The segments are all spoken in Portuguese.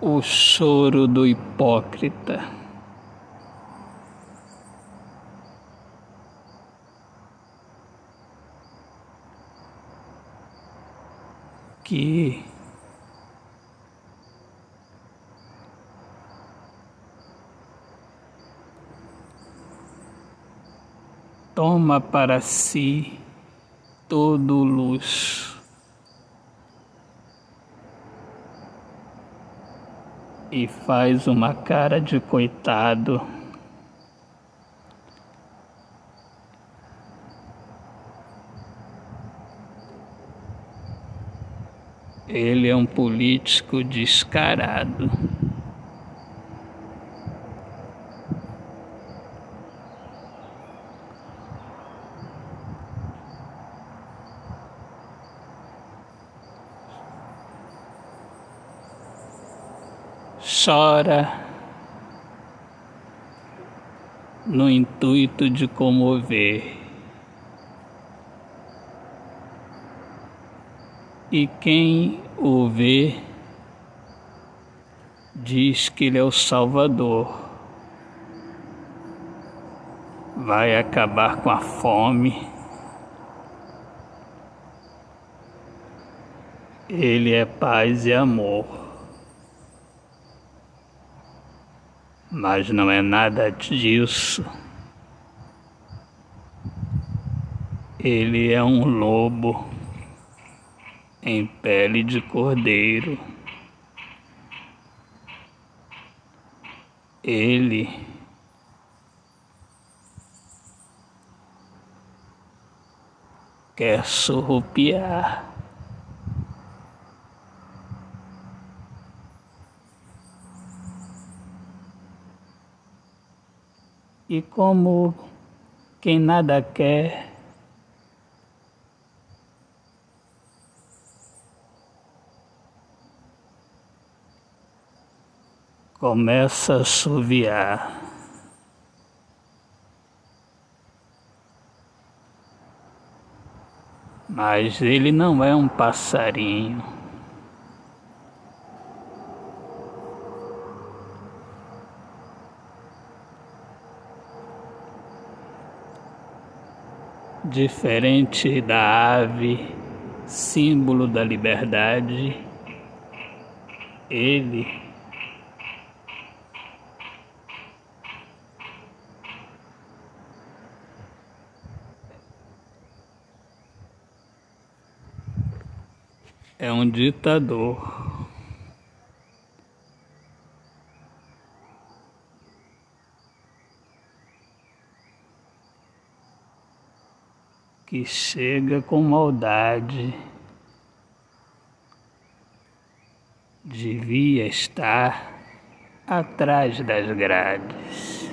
O choro do hipócrita. Que toma para si todo luxo. E faz uma cara de coitado. Ele é um político descarado. Chora no intuito de comover. E quem o vê diz que ele é o Salvador. Vai acabar com a fome. Ele é paz e amor. Mas não é nada disso. Ele é um lobo em pele de cordeiro. Ele quer surrupiar. E como quem nada quer, começa a assoviar. Mas ele não é um passarinho. Diferente da ave, símbolo da liberdade, ele é um ditador. Que chega com maldade, devia estar atrás das grades.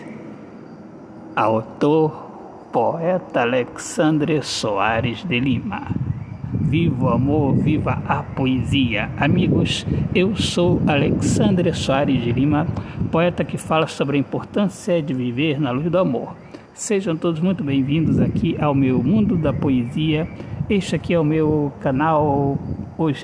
Autor, poeta Alexandre Soares de Lima. Viva o amor, viva a poesia. Amigos, eu sou Alexandre Soares de Lima, poeta que fala sobre a importância de viver na luz do amor. Sejam todos muito bem-vindos aqui ao meu Mundo da Poesia. Este aqui é o meu canal,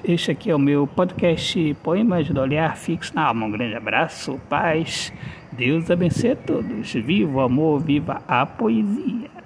este aqui é o meu podcast Poemas do Olhar Fixo na Alma. Um grande abraço, paz, Deus abençoe a todos. Viva o amor, viva a poesia.